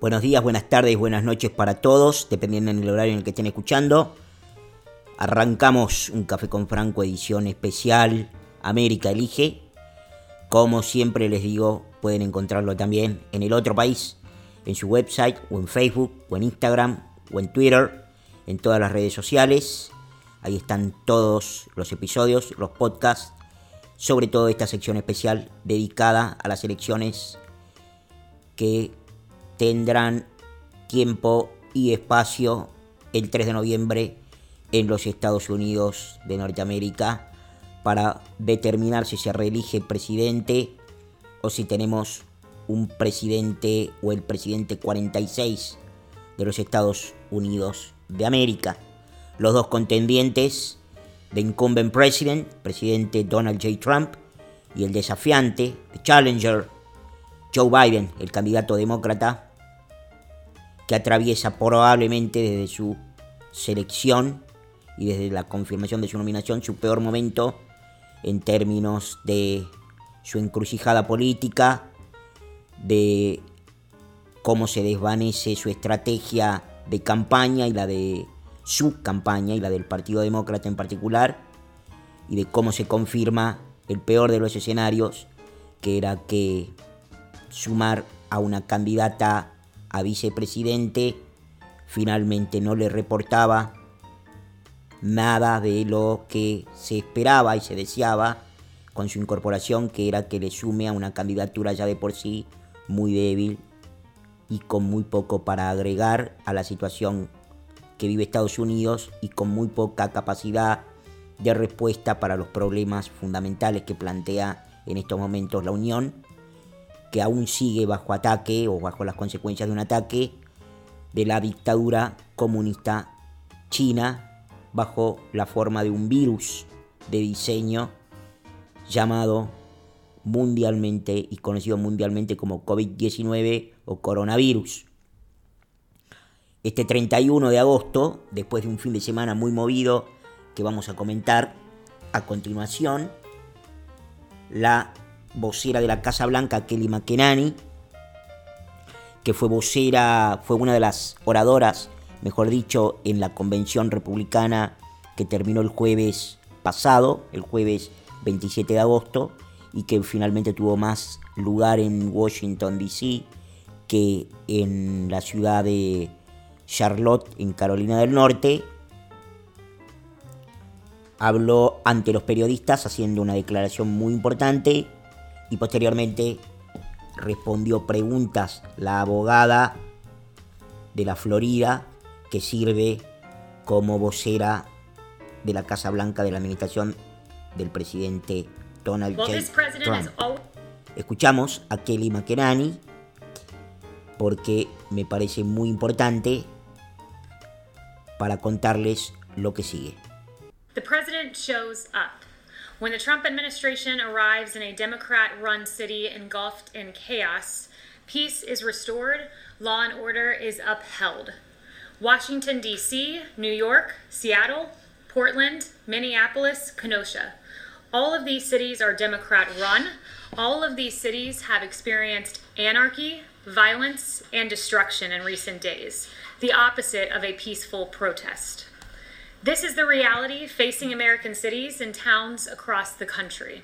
Buenos días, buenas tardes, buenas noches para todos, dependiendo del horario en el que estén escuchando. Arrancamos un Café con Franco edición especial América Elige. Como siempre les digo, pueden encontrarlo también en el otro país, en su website o en Facebook o en Instagram o en Twitter, en todas las redes sociales. Ahí están todos los episodios, los podcasts, sobre todo esta sección especial dedicada a las elecciones que tendrán tiempo y espacio el 3 de noviembre en los Estados Unidos de Norteamérica para determinar si se reelige presidente o si tenemos un presidente o el presidente 46 de los Estados Unidos de América. Los dos contendientes de incumbent president, presidente Donald J. Trump, y el desafiante, el challenger, Joe Biden, el candidato demócrata, que atraviesa probablemente desde su selección y desde la confirmación de su nominación su peor momento en términos de su encrucijada política, de cómo se desvanece su estrategia de campaña y la de su campaña y la del Partido Demócrata en particular, y de cómo se confirma el peor de los escenarios, que era que sumar a una candidata a vicepresidente, finalmente no le reportaba nada de lo que se esperaba y se deseaba con su incorporación, que era que le sume a una candidatura ya de por sí muy débil y con muy poco para agregar a la situación que vive Estados Unidos y con muy poca capacidad de respuesta para los problemas fundamentales que plantea en estos momentos la Unión que aún sigue bajo ataque o bajo las consecuencias de un ataque de la dictadura comunista china bajo la forma de un virus de diseño llamado mundialmente y conocido mundialmente como COVID-19 o coronavirus. Este 31 de agosto, después de un fin de semana muy movido que vamos a comentar a continuación, la vocera de la Casa Blanca, Kelly McEnany, que fue vocera, fue una de las oradoras, mejor dicho, en la convención republicana que terminó el jueves pasado, el jueves 27 de agosto, y que finalmente tuvo más lugar en Washington, D.C., que en la ciudad de Charlotte, en Carolina del Norte, habló ante los periodistas haciendo una declaración muy importante y posteriormente respondió preguntas la abogada de la Florida que sirve como vocera de la Casa Blanca de la administración del presidente Donald J. Trump. Escuchamos a Kelly McEnany porque me parece muy importante para contarles lo que sigue. The president shows up. When the Trump administration arrives in a Democrat run city engulfed in chaos, peace is restored, law and order is upheld. Washington, D.C., New York, Seattle, Portland, Minneapolis, Kenosha. All of these cities are Democrat run. All of these cities have experienced anarchy, violence, and destruction in recent days, the opposite of a peaceful protest. This is the reality facing American cities and towns across the country.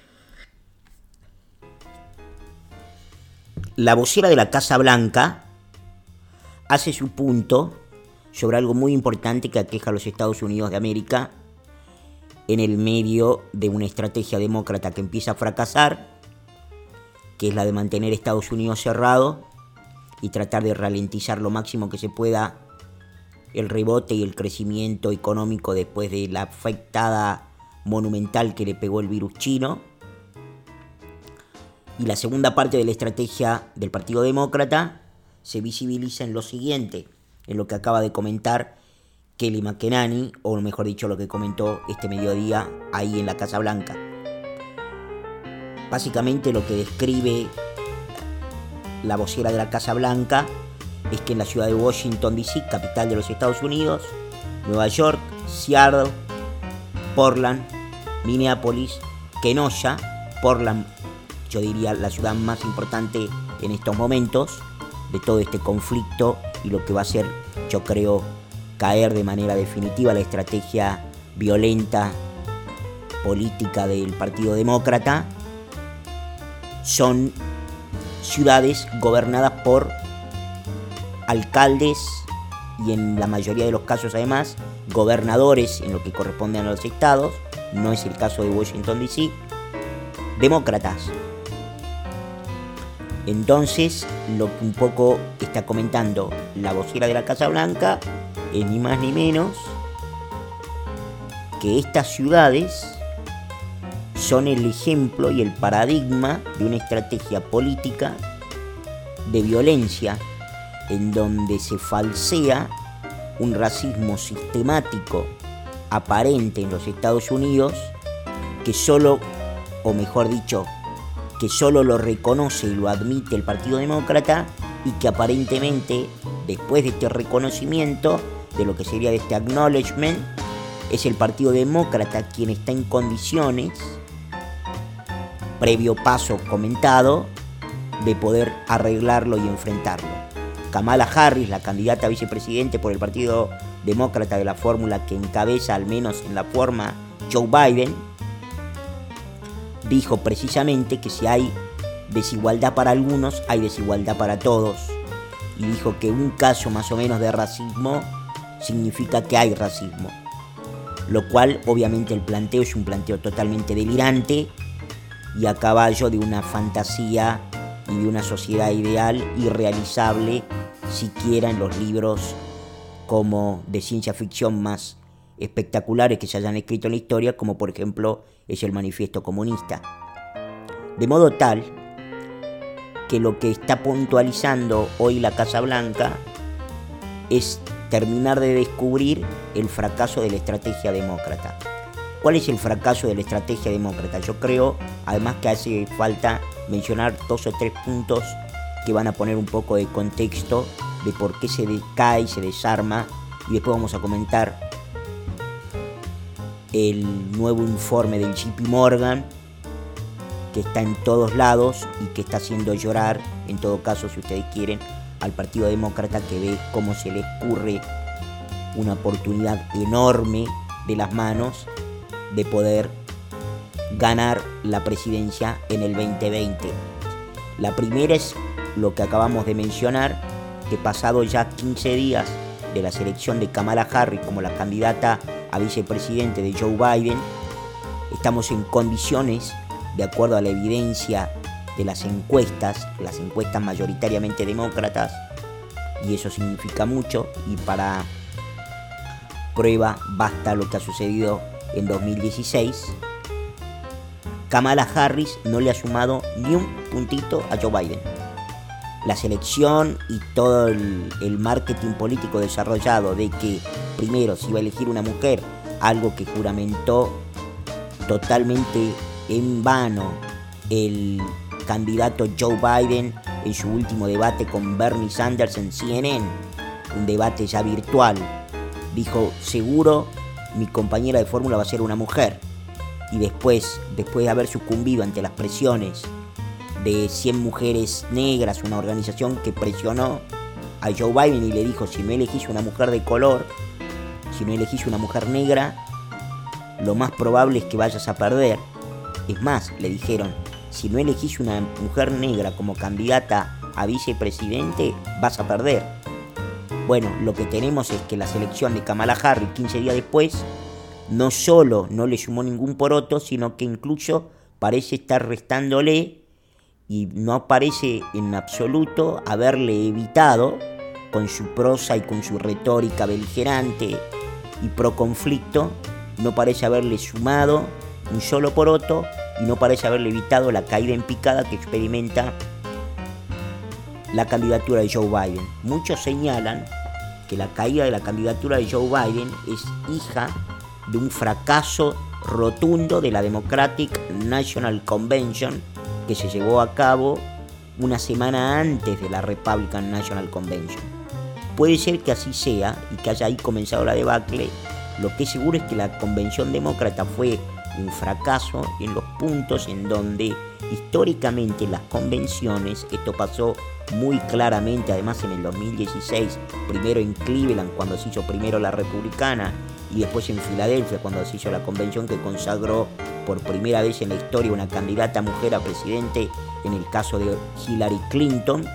La vocera de la Casa Blanca hace su punto sobre algo muy importante que aqueja a los Estados Unidos de América en el medio de una estrategia demócrata que empieza a fracasar, que es la de mantener Estados Unidos cerrado y tratar de ralentizar lo máximo que se pueda el rebote y el crecimiento económico después de la afectada monumental que le pegó el virus chino. Y la segunda parte de la estrategia del Partido Demócrata se visibiliza en lo siguiente, en lo que acaba de comentar Kelly McEnany, o mejor dicho, lo que comentó este mediodía ahí en la Casa Blanca. Básicamente lo que describe la vocera de la Casa Blanca es que en la ciudad de Washington, D.C., capital de los Estados Unidos, Nueva York, Seattle, Portland, Minneapolis, Kenosha, Portland, yo diría la ciudad más importante en estos momentos, de todo este conflicto y lo que va a hacer, yo creo, caer de manera definitiva la estrategia violenta política del Partido Demócrata, son ciudades gobernadas por alcaldes y en la mayoría de los casos además gobernadores en lo que corresponde a los estados, no es el caso de Washington DC, demócratas. Entonces, lo que un poco está comentando la vocera de la Casa Blanca es ni más ni menos que estas ciudades son el ejemplo y el paradigma de una estrategia política de violencia en donde se falsea un racismo sistemático aparente en los Estados Unidos que solo, o mejor dicho, que solo lo reconoce y lo admite el Partido Demócrata y que aparentemente después de este reconocimiento, de lo que sería de este acknowledgement, es el Partido Demócrata quien está en condiciones, previo paso comentado, de poder arreglarlo y enfrentarlo. Kamala Harris, la candidata a vicepresidente por el Partido Demócrata de la fórmula que encabeza, al menos en la forma, Joe Biden, dijo precisamente que si hay desigualdad para algunos, hay desigualdad para todos. Y dijo que un caso más o menos de racismo significa que hay racismo. Lo cual obviamente el planteo es un planteo totalmente delirante y a caballo de una fantasía y de una sociedad ideal irrealizable siquiera en los libros como de ciencia ficción más espectaculares que se hayan escrito en la historia, como por ejemplo es el manifiesto comunista. De modo tal que lo que está puntualizando hoy la Casa Blanca es terminar de descubrir el fracaso de la estrategia demócrata. ¿Cuál es el fracaso de la estrategia demócrata? Yo creo, además que hace falta mencionar dos o tres puntos que van a poner un poco de contexto de por qué se decae, se desarma, y después vamos a comentar el nuevo informe del JP Morgan, que está en todos lados y que está haciendo llorar, en todo caso, si ustedes quieren, al Partido Demócrata que ve cómo se le escurre una oportunidad enorme de las manos de poder ganar la presidencia en el 2020. La primera es lo que acabamos de mencionar, que pasado ya 15 días de la selección de Kamala Harris como la candidata a vicepresidente de Joe Biden, estamos en condiciones, de acuerdo a la evidencia de las encuestas, las encuestas mayoritariamente demócratas, y eso significa mucho, y para prueba basta lo que ha sucedido en 2016, Kamala Harris no le ha sumado ni un puntito a Joe Biden. La selección y todo el, marketing político desarrollado de que primero se iba a elegir una mujer, algo que juramentó totalmente en vano el candidato Joe Biden en su último debate con Bernie Sanders en CNN, un debate ya virtual. Dijo, seguro mi compañera de fórmula va a ser una mujer. Y después, después de haber sucumbido ante las presiones de 100 mujeres negras, una organización que presionó a Joe Biden y le dijo, si no elegís una mujer de color, si no elegís una mujer negra, lo más probable es que vayas a perder. Es más, le dijeron, si no elegís una mujer negra como candidata a vicepresidente, vas a perder. Bueno, lo que tenemos es que la selección de Kamala Harris 15 días después no solo no le sumó ningún poroto, sino que incluso parece estar restándole y no parece en absoluto haberle evitado con su prosa y con su retórica beligerante y pro conflicto, no parece haberle sumado un solo poroto y no parece haberle evitado la caída en picada que experimenta la candidatura de Joe Biden. Muchos señalan que la caída de la candidatura de Joe Biden es hija de un fracaso rotundo de la Democratic National Convention que se llevó a cabo una semana antes de la Republican National Convention. Puede ser que así sea y que haya ahí comenzado la debacle. Lo que es seguro es que la convención demócrata fue un fracaso en los puntos en donde históricamente las convenciones, esto pasó muy claramente además en el 2016, primero en Cleveland cuando se hizo primero la republicana y después en Filadelfia cuando se hizo la convención que consagró por primera vez en la historia una candidata mujer a presidente en el caso de Hillary Clinton,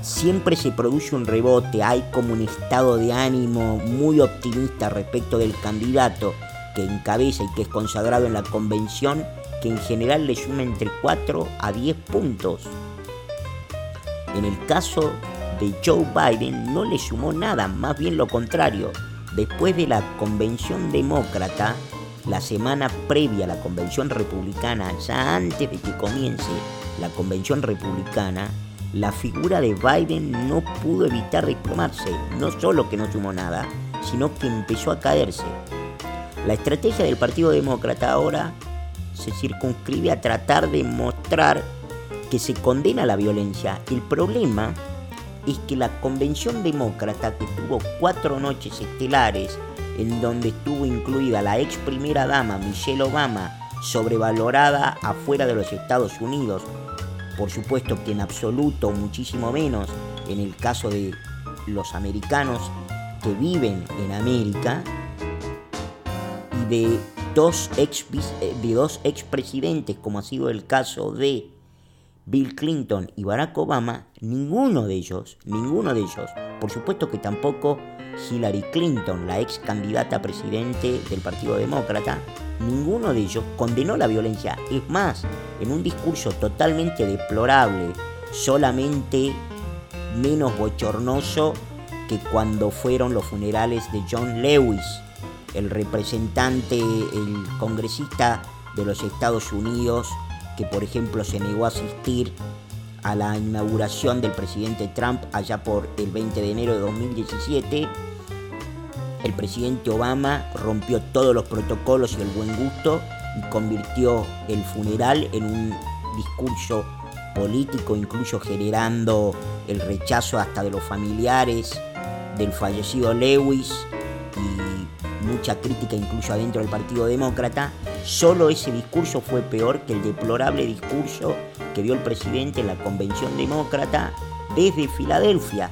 siempre se produce un rebote, hay como un estado de ánimo muy optimista respecto del candidato que encabeza y que es consagrado en la convención, que en general le suma entre 4 a 10 puntos. En el caso de Joe Biden no le sumó nada, más bien lo contrario. Después de la convención demócrata, la semana previa a la convención republicana, ya antes de que comience la convención republicana, la figura de Biden no pudo evitar desplomarse. No solo que no sumó nada, sino que empezó a caerse. La estrategia del Partido Demócrata ahora se circunscribe a tratar de mostrar que se condena la violencia. El problema es que la convención demócrata, que tuvo cuatro noches estelares, en donde estuvo incluida la ex primera dama Michelle Obama, sobrevalorada afuera de los Estados Unidos, por supuesto que en absoluto muchísimo menos en el caso de los americanos que viven en América, y de dos ex, de dos expresidentes, como ha sido el caso de Bill Clinton y Barack Obama, ninguno de ellos, ninguno de ellos, por supuesto que tampoco Hillary Clinton, la ex candidata a presidente del Partido Demócrata, ninguno de ellos condenó la violencia. Es más, en un discurso totalmente deplorable, solamente menos bochornoso que cuando fueron los funerales de John Lewis, el representante, el congresista de los Estados Unidos, que por ejemplo se negó a asistir a la inauguración del presidente Trump allá por el 20 de enero de 2017, el presidente Obama rompió todos los protocolos y el buen gusto y convirtió el funeral en un discurso político, incluso generando el rechazo hasta de los familiares del fallecido Lewis y mucha crítica incluso adentro del Partido Demócrata, solo ese discurso fue peor que el deplorable discurso que dio el presidente en la convención demócrata desde Filadelfia,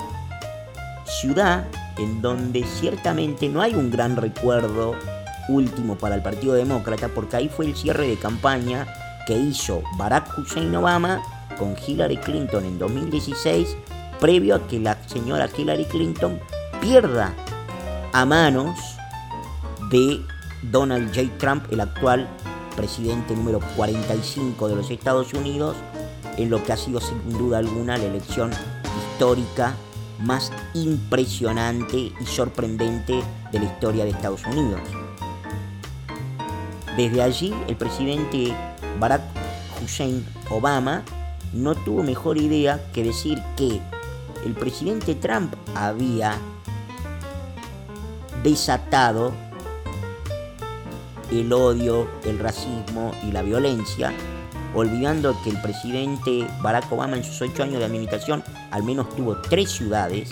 ciudad en donde ciertamente no hay un gran recuerdo último para el Partido Demócrata, porque ahí fue el cierre de campaña que hizo Barack Hussein Obama con Hillary Clinton en 2016, previo a que la señora Hillary Clinton pierda a manos de Donald J. Trump, el actual presidente número 45 de los Estados Unidos, en lo que ha sido sin duda alguna la elección histórica más impresionante y sorprendente de la historia de Estados Unidos. Desde allí, el presidente Barack Hussein Obama no tuvo mejor idea que decir que el presidente Trump había desatado el odio, el racismo y la violencia olvidando que el presidente Barack Obama en sus ocho años de administración al menos tuvo tres ciudades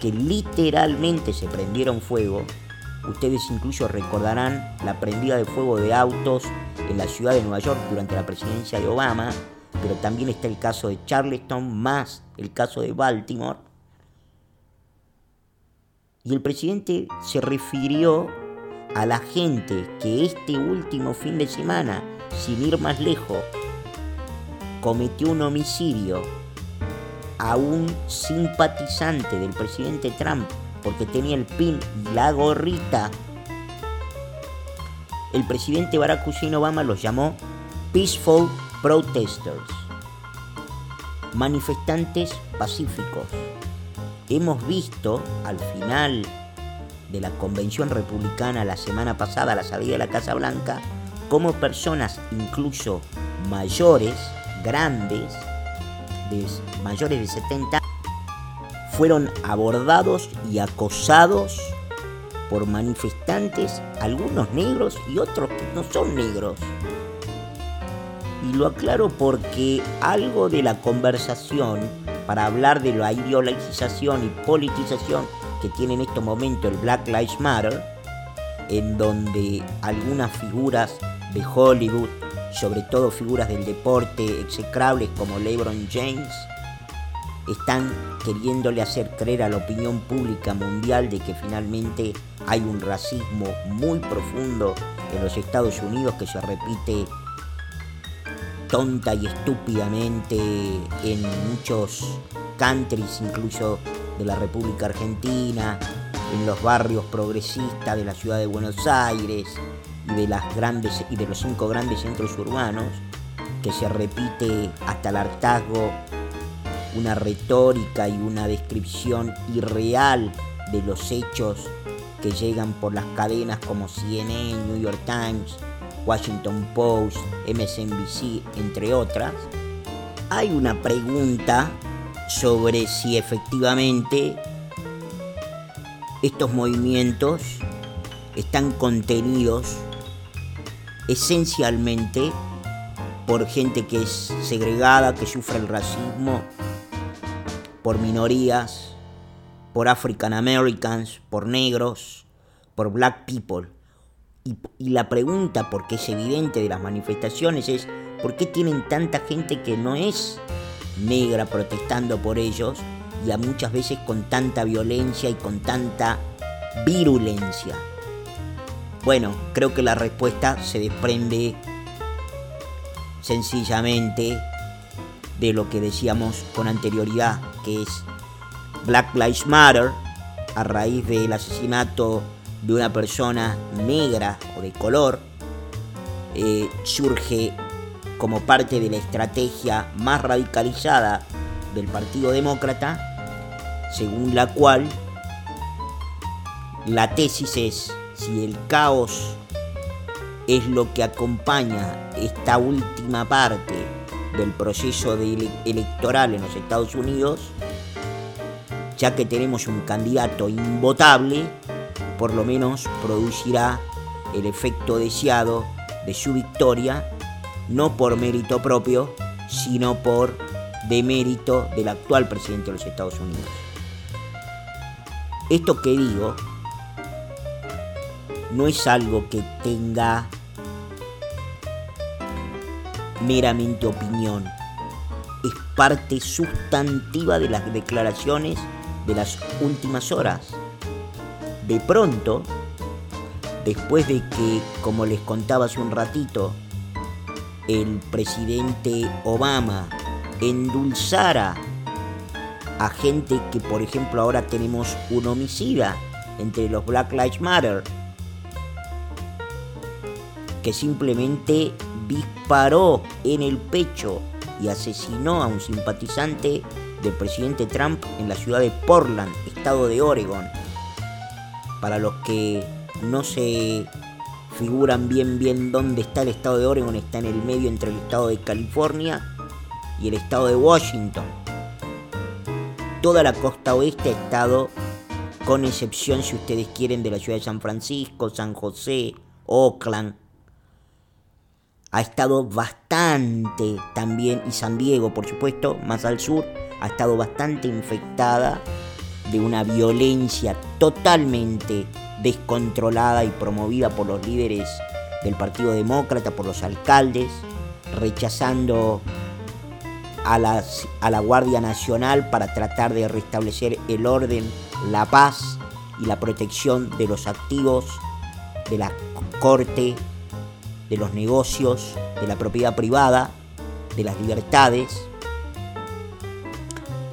que literalmente se prendieron fuego. Ustedes incluso recordarán la prendida de fuego de autos en la ciudad de Nueva York durante la presidencia de Obama, pero también está el caso de Charleston más el caso de Baltimore. Y el presidente se refirió a la gente que este último fin de semana, sin ir más lejos, cometió un homicidio a un simpatizante del presidente Trump porque tenía el pin y la gorrita, el presidente Barack Hussein Obama los llamó Peaceful Protesters, manifestantes pacíficos. Hemos visto al final de la convención republicana la semana pasada, a la salida de la Casa Blanca, como personas incluso mayores grandes, de mayores de 70, fueron abordados y acosados por manifestantes, algunos negros y otros que no son negros. Y lo aclaro porque algo de la conversación para hablar de la ideologización y politización que tiene en este momento el Black Lives Matter en donde algunas figuras de Hollywood, sobre todo figuras del deporte execrables como LeBron James, están queriéndole hacer creer a la opinión pública mundial de que finalmente hay un racismo muy profundo en los Estados Unidos que se repite tonta y estúpidamente en muchos countries, incluso de la República Argentina, en los barrios progresistas de la ciudad de Buenos Aires y de las grandes y de los cinco grandes centros urbanos, que se repite hasta el hartazgo una retórica y una descripción irreal de los hechos que llegan por las cadenas como CNN, New York Times, Washington Post, MSNBC, entre otras, hay una pregunta sobre si efectivamente estos movimientos están contenidos esencialmente por gente que es segregada, que sufre el racismo, por minorías, por African Americans, por negros, por black people. Y, la pregunta, porque es evidente de las manifestaciones, es ¿por qué tienen tanta gente que no es negra protestando por ellos y a muchas veces con tanta violencia y con tanta virulencia? Bueno, creo que la respuesta se desprende sencillamente de lo que decíamos con anterioridad, que es Black Lives Matter, a raíz del asesinato de una persona negra o de color, eh, surge como parte de la estrategia más radicalizada del Partido Demócrata, según la cual la tesis es si el caos es lo que acompaña esta última parte del proceso electoral en los Estados Unidos, ya que tenemos un candidato invotable, por lo menos producirá el efecto deseado de su victoria, no por mérito propio, sino por demérito del actual presidente de los Estados Unidos. Esto que digo no es algo que tenga meramente opinión, es parte sustantiva de las declaraciones de las últimas horas. De pronto, después de que, como les contaba hace un ratito, el presidente Obama endulzara a gente que, por ejemplo, ahora tenemos un homicida entre los Black Lives Matter, que simplemente disparó en el pecho y asesinó a un simpatizante del presidente Trump en la ciudad de Portland, estado de Oregon. Para los que no se figuran bien bien dónde está el estado de Oregon, está en el medio entre el estado de California y el estado de Washington. Toda la costa oeste ha estado, con excepción si ustedes quieren, de la ciudad de San Francisco, San José, Oakland, ha estado bastante también, y San Diego por supuesto, más al sur, ha estado bastante infectada de una violencia totalmente descontrolada y promovida por los líderes del Partido Demócrata, por los alcaldes, rechazando a, a la Guardia Nacional para tratar de restablecer el orden, la paz y la protección de los activos de la Corte de los negocios, de la propiedad privada, de las libertades.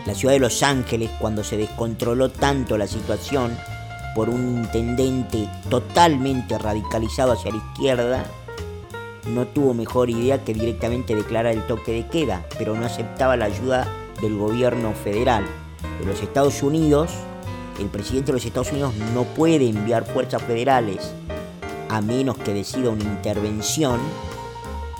La ciudad de Los Ángeles, cuando se descontroló tanto la situación por un intendente totalmente radicalizado hacia la izquierda, no tuvo mejor idea que directamente declarar el toque de queda, pero no aceptaba la ayuda del gobierno federal. De los Estados Unidos, el presidente de los Estados Unidos no puede enviar fuerzas federales a menos que decida una intervención,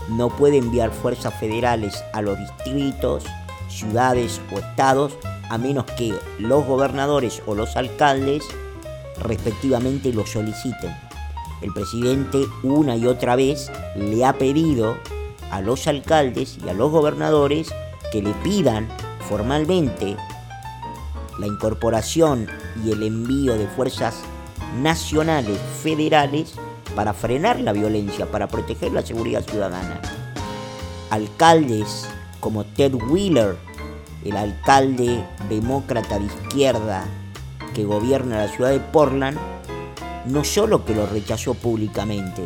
no puede enviar fuerzas federales a los distritos, ciudades o estados, a menos que los gobernadores o los alcaldes respectivamente lo soliciten. El presidente una y otra vez le ha pedido a los alcaldes y a los gobernadores que le pidan formalmente la incorporación y el envío de fuerzas nacionales, federales, para frenar la violencia, para proteger la seguridad ciudadana. Alcaldes como Ted Wheeler, el alcalde demócrata de izquierda que gobierna la ciudad de Portland, no solo que lo rechazó públicamente,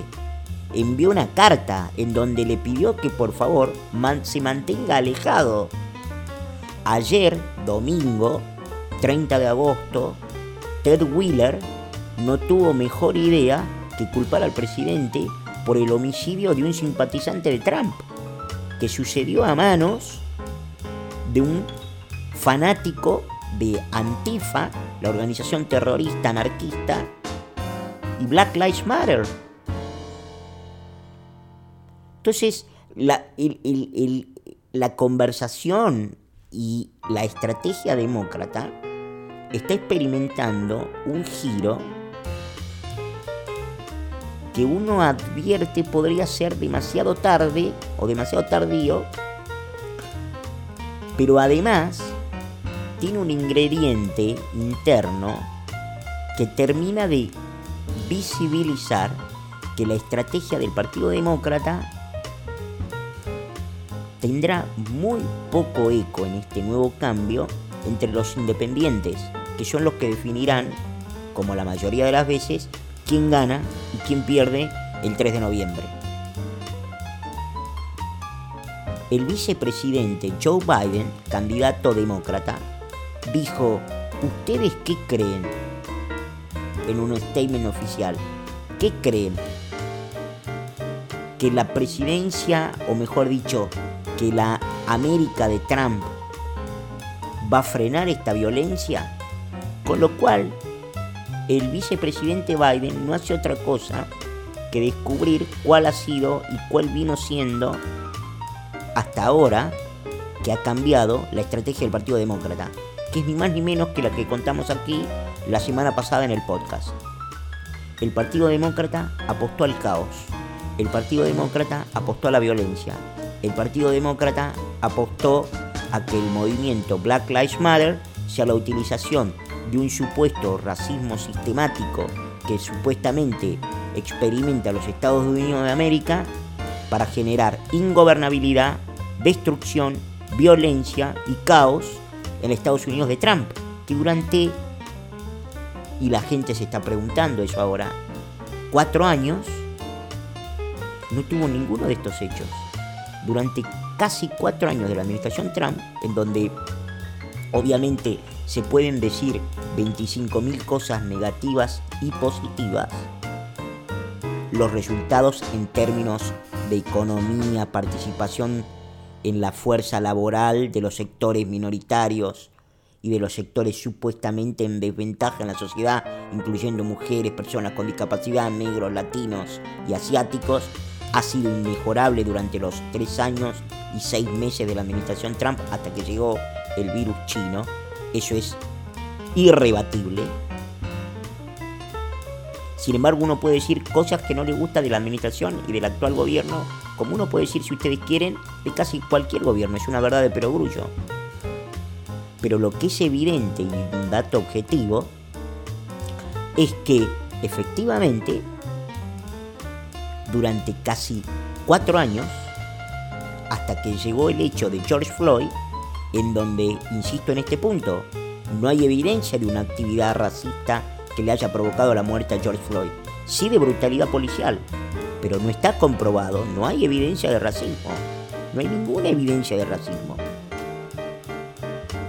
envió una carta en donde le pidió que por favor se mantenga alejado. Ayer, domingo, 30 de agosto, Ted Wheeler no tuvo mejor idea que culpar al presidente por el homicidio de un simpatizante de Trump, que sucedió a manos de un fanático de Antifa, la organización terrorista anarquista, y Black Lives Matter. Entonces, la, la conversación y la estrategia demócrata está experimentando un giro que uno advierte podría ser demasiado tarde o demasiado tardío, pero además tiene un ingrediente interno que termina de visibilizar que la estrategia del Partido Demócrata tendrá muy poco eco en este nuevo cambio entre los independientes, que son los que definirán, como la mayoría de las veces, quién gana y quién pierde el 3 de noviembre. El vicepresidente Joe Biden, candidato demócrata, dijo, ¿ustedes qué creen? En un statement oficial, ¿qué creen? Que la presidencia, o mejor dicho, que la América de Trump va a frenar esta violencia? Con lo cual, el vicepresidente Biden no hace otra cosa que descubrir cuál ha sido y cuál vino siendo hasta ahora que ha cambiado la estrategia del Partido Demócrata, que es ni más ni menos que la que contamos aquí la semana pasada en el podcast. El Partido Demócrata apostó al caos, el Partido Demócrata apostó a la violencia, el Partido Demócrata apostó a que el movimiento Black Lives Matter sea la utilización de un supuesto racismo sistemático que supuestamente experimenta los Estados Unidos de América para generar ingobernabilidad, destrucción, violencia y caos en Estados Unidos de Trump, que durante, y la gente se está preguntando eso ahora, cuatro años no tuvo ninguno de estos hechos. Durante casi cuatro años de la administración Trump, en donde obviamente se pueden decir 25.000 cosas negativas y positivas, los resultados en términos de economía, participación en la fuerza laboral de los sectores minoritarios y de los sectores supuestamente en desventaja en la sociedad, incluyendo mujeres, personas con discapacidad, negros, latinos y asiáticos, ha sido inmejorable durante los tres años y seis meses de la administración Trump hasta que llegó el virus chino eso es irrebatible. Sin embargo, uno puede decir cosas que no le gusta de la administración y del actual gobierno, como uno puede decir, si ustedes quieren, de casi cualquier gobierno. Es una verdad de perogrullo. Pero lo que es evidente y un dato objetivo es que efectivamente durante casi cuatro años, hasta que llegó el hecho de George Floyd, en donde, insisto en este punto, no hay evidencia de una actividad racista que le haya provocado la muerte a George Floyd. Sí de brutalidad policial, pero no está comprobado, no hay evidencia de racismo. No hay ninguna evidencia de racismo.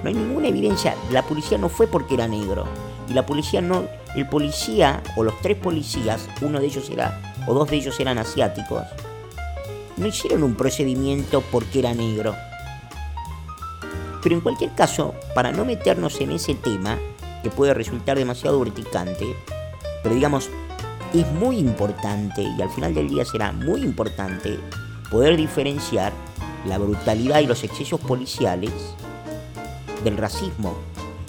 No hay ninguna evidencia. La policía no fue porque era negro. Y la policía no. El policía, o los tres policías, uno de ellos era, o dos de ellos eran asiáticos, no hicieron un procedimiento porque era negro. Pero en cualquier caso, para no meternos en ese tema, que puede resultar demasiado urticante, pero digamos, es muy importante, y al final del día será muy importante, poder diferenciar la brutalidad y los excesos policiales del racismo.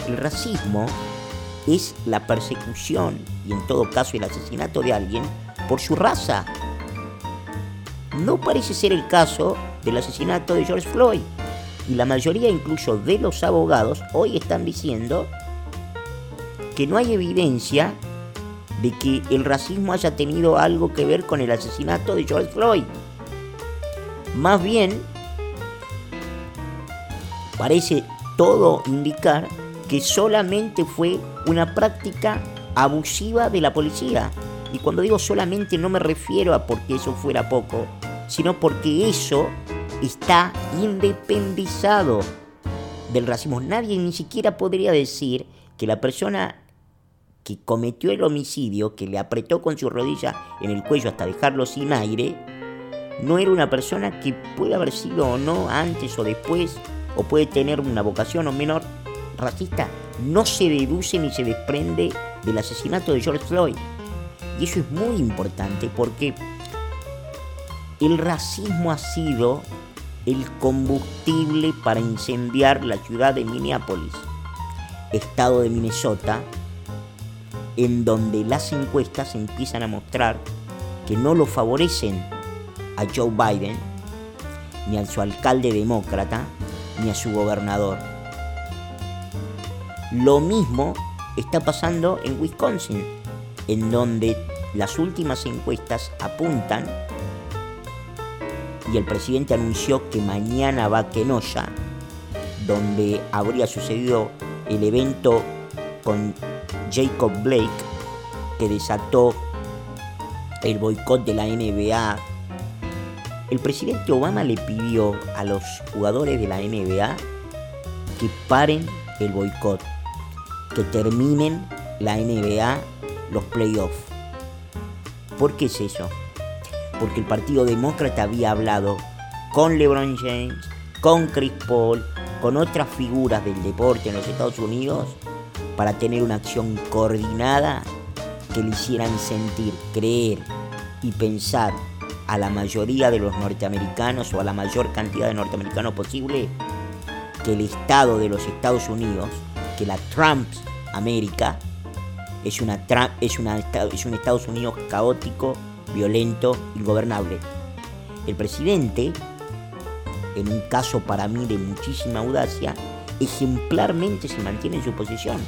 El racismo es la persecución y en todo caso el asesinato de alguien por su raza. No parece ser el caso del asesinato de George Floyd y la mayoría incluso de los abogados hoy están diciendo que no hay evidencia de que el racismo haya tenido algo que ver con el asesinato de George Floyd. Más bien, parece todo indicar que solamente fue una práctica abusiva de la policía. Y cuando digo solamente no me refiero a porque eso fuera poco, sino porque eso está independizado del racismo. Nadie ni siquiera podría decir que la persona que cometió el homicidio, que le apretó con su rodilla en el cuello hasta dejarlo sin aire, no era una persona que puede haber sido o no antes o después, o puede tener una vocación o menor racista. No se deduce ni se desprende del asesinato de George Floyd. Y eso es muy importante porque el racismo ha sido el combustible para incendiar la ciudad de Minneapolis, estado de Minnesota, en donde las encuestas empiezan a mostrar que no lo favorecen a Joe Biden, ni a su alcalde demócrata, ni a su gobernador. Lo mismo está pasando en Wisconsin, en donde las últimas encuestas apuntan y el presidente anunció que mañana va a Kenosha, donde habría sucedido el evento con Jacob Blake que desató el boicot de la NBA. El presidente Obama le pidió a los jugadores de la NBA que paren el boicot, que terminen la NBA los playoffs. ¿Por qué es eso? Porque el Partido Demócrata había hablado con LeBron James, con Chris Paul, con otras figuras del deporte en los Estados Unidos para tener una acción coordinada que le hicieran sentir, creer y pensar a la mayoría de los norteamericanos o a la mayor cantidad de norteamericanos posible que el Estado de los Estados Unidos, que la Trump América, es, una, es, una, es un Estados Unidos caótico, violento, ingobernable. El presidente, en un caso para mí de muchísima audacia, ejemplarmente se mantiene en su posición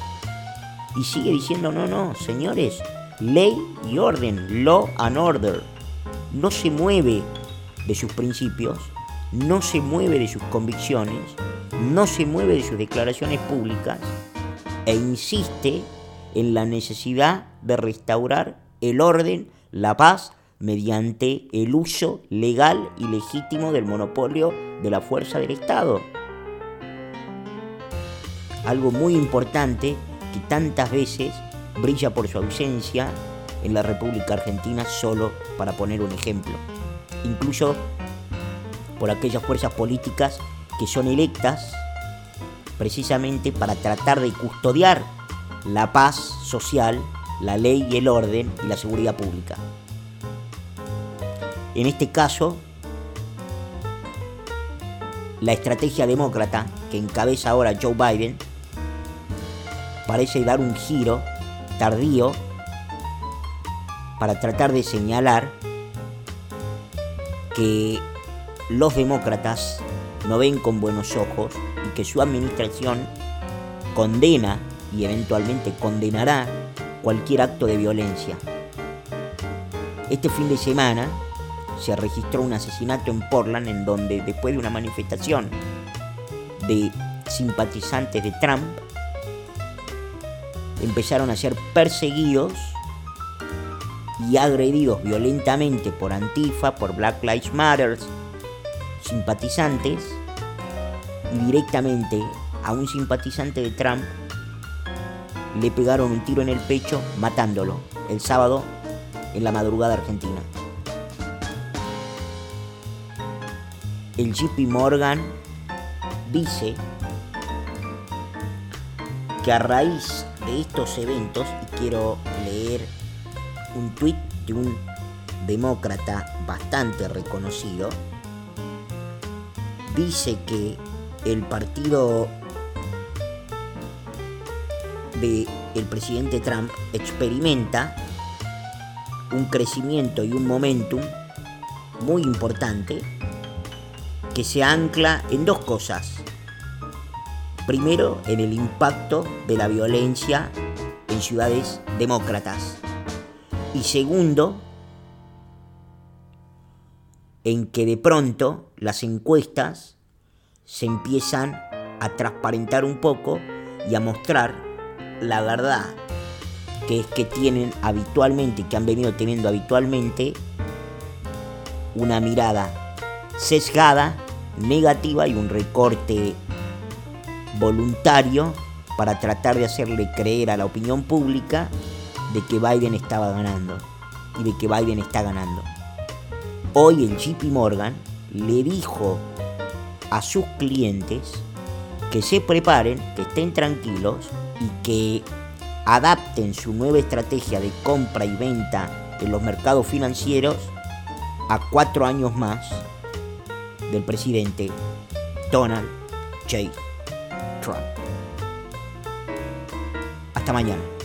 y sigue diciendo, no, no, señores, ley y orden, law and order. No se mueve de sus principios, no se mueve de sus convicciones, no se mueve de sus declaraciones públicas e insiste en la necesidad de restaurar el orden, la paz, mediante el uso legal y legítimo del monopolio de la fuerza del Estado. Algo muy importante tantas veces brilla por su ausencia en la República Argentina, solo para poner un ejemplo. Incluso por aquellas fuerzas políticas que son electas precisamente para tratar de custodiar la paz social, la ley y el orden y la seguridad pública. En este caso, la estrategia demócrata que encabeza ahora Joe Biden parece dar un giro tardío para tratar de señalar que los demócratas no ven con buenos ojos y que su administración condena y eventualmente condenará cualquier acto de violencia. Este fin de semana se registró un asesinato en Portland en donde después de una manifestación de simpatizantes de Trump empezaron a ser perseguidos y agredidos violentamente por Antifa, por Black Lives Matter, simpatizantes, y directamente a un simpatizante de Trump le pegaron un tiro en el pecho matándolo el sábado en la madrugada argentina. El JP Morgan dice que a raíz de estos eventos, y quiero leer un tuit de un demócrata bastante reconocido, dice que el partido del el presidente Trump experimenta un crecimiento y un momentum muy importante que se ancla en dos cosas. Primero, en el impacto de la violencia en ciudades demócratas. Y segundo, en que de pronto las encuestas se empiezan a transparentar un poco y a mostrar la verdad que es que tienen habitualmente, que han venido teniendo habitualmente, una mirada sesgada, negativa y un recorte voluntario para tratar de hacerle creer a la opinión pública de que Biden estaba ganando y de que Biden está ganando. Hoy el JP Morgan le dijo a sus clientes que se preparen, que estén tranquilos y que adapten su nueva estrategia de compra y venta en los mercados financieros a cuatro años más del presidente Donald J. Hasta mañana.